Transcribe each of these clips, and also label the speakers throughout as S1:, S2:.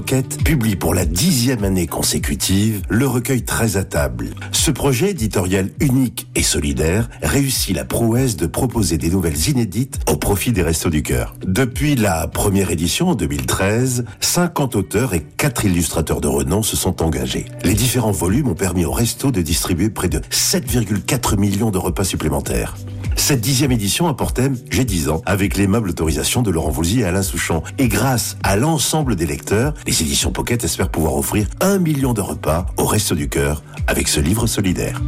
S1: Publient pour la dixième année consécutive le recueil Très à table. Ce projet éditorial unique et solidaire réussit la prouesse de proposer des nouvelles inédites au profit des Restos du Cœur. Depuis la première édition en 2013, 50 auteurs et 4 illustrateurs de renom se sont engagés. Les différents volumes ont permis aux Restos de distribuer près de 7,4 millions de repas supplémentaires. Cette dixième édition a pour thème J'ai 10 ans, avec l'aimable autorisation de Laurent Voulzy et Alain Souchon. Et grâce à l'ensemble des lecteurs, les éditions Pocket espèrent pouvoir offrir un million de repas au Resto du Cœur avec ce livre solidaire.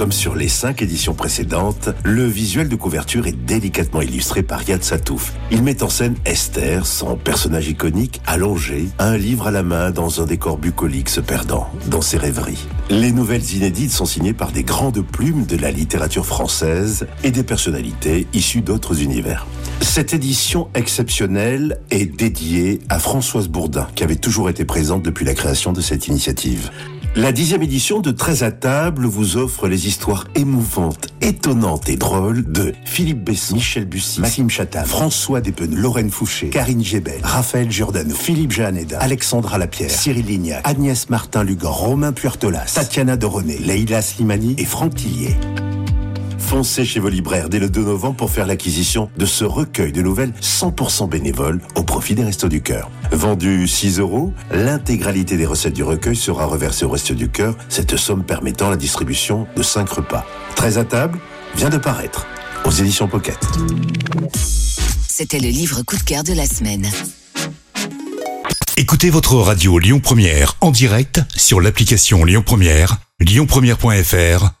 S1: Comme sur les cinq éditions précédentes, le visuel de couverture est délicatement illustré par Yad Satouf. Il met en scène Esther, son personnage iconique, allongé, un livre à la main dans un décor bucolique se perdant dans ses rêveries. Les nouvelles inédites sont signées par des grandes plumes de la littérature française et des personnalités issues d'autres univers. Cette édition exceptionnelle est dédiée à Françoise Bourdin, qui avait toujours été présente depuis la création de cette initiative. La dixième édition de 13 à table vous offre les histoires émouvantes, étonnantes et drôles de Philippe Besson, Michel Bussy, Maxime Chatham, François Despeneux, Lorraine Fouché, Karine Gébel, Raphaël Giordano, Philippe Jeanneda, Alexandra Lapierre, Cyril Lignac, Agnès Martin-Lugan, Romain Puertolas, Tatiana Doroné, Leïla Slimani et Franck Tillier. Foncez chez vos libraires dès le 2 novembre pour faire l'acquisition de ce recueil de nouvelles 100% bénévoles au profit des Restos du Cœur. Vendu 6 euros, l'intégralité des recettes du recueil sera reversée au Restos du Cœur, cette somme permettant la distribution de 5 repas. 13 à table vient de paraître aux éditions Pocket.
S2: C'était le livre coup de cœur de la semaine.
S3: Écoutez votre radio Lyon Première en direct sur l'application Lyon Première, lyonpremière.fr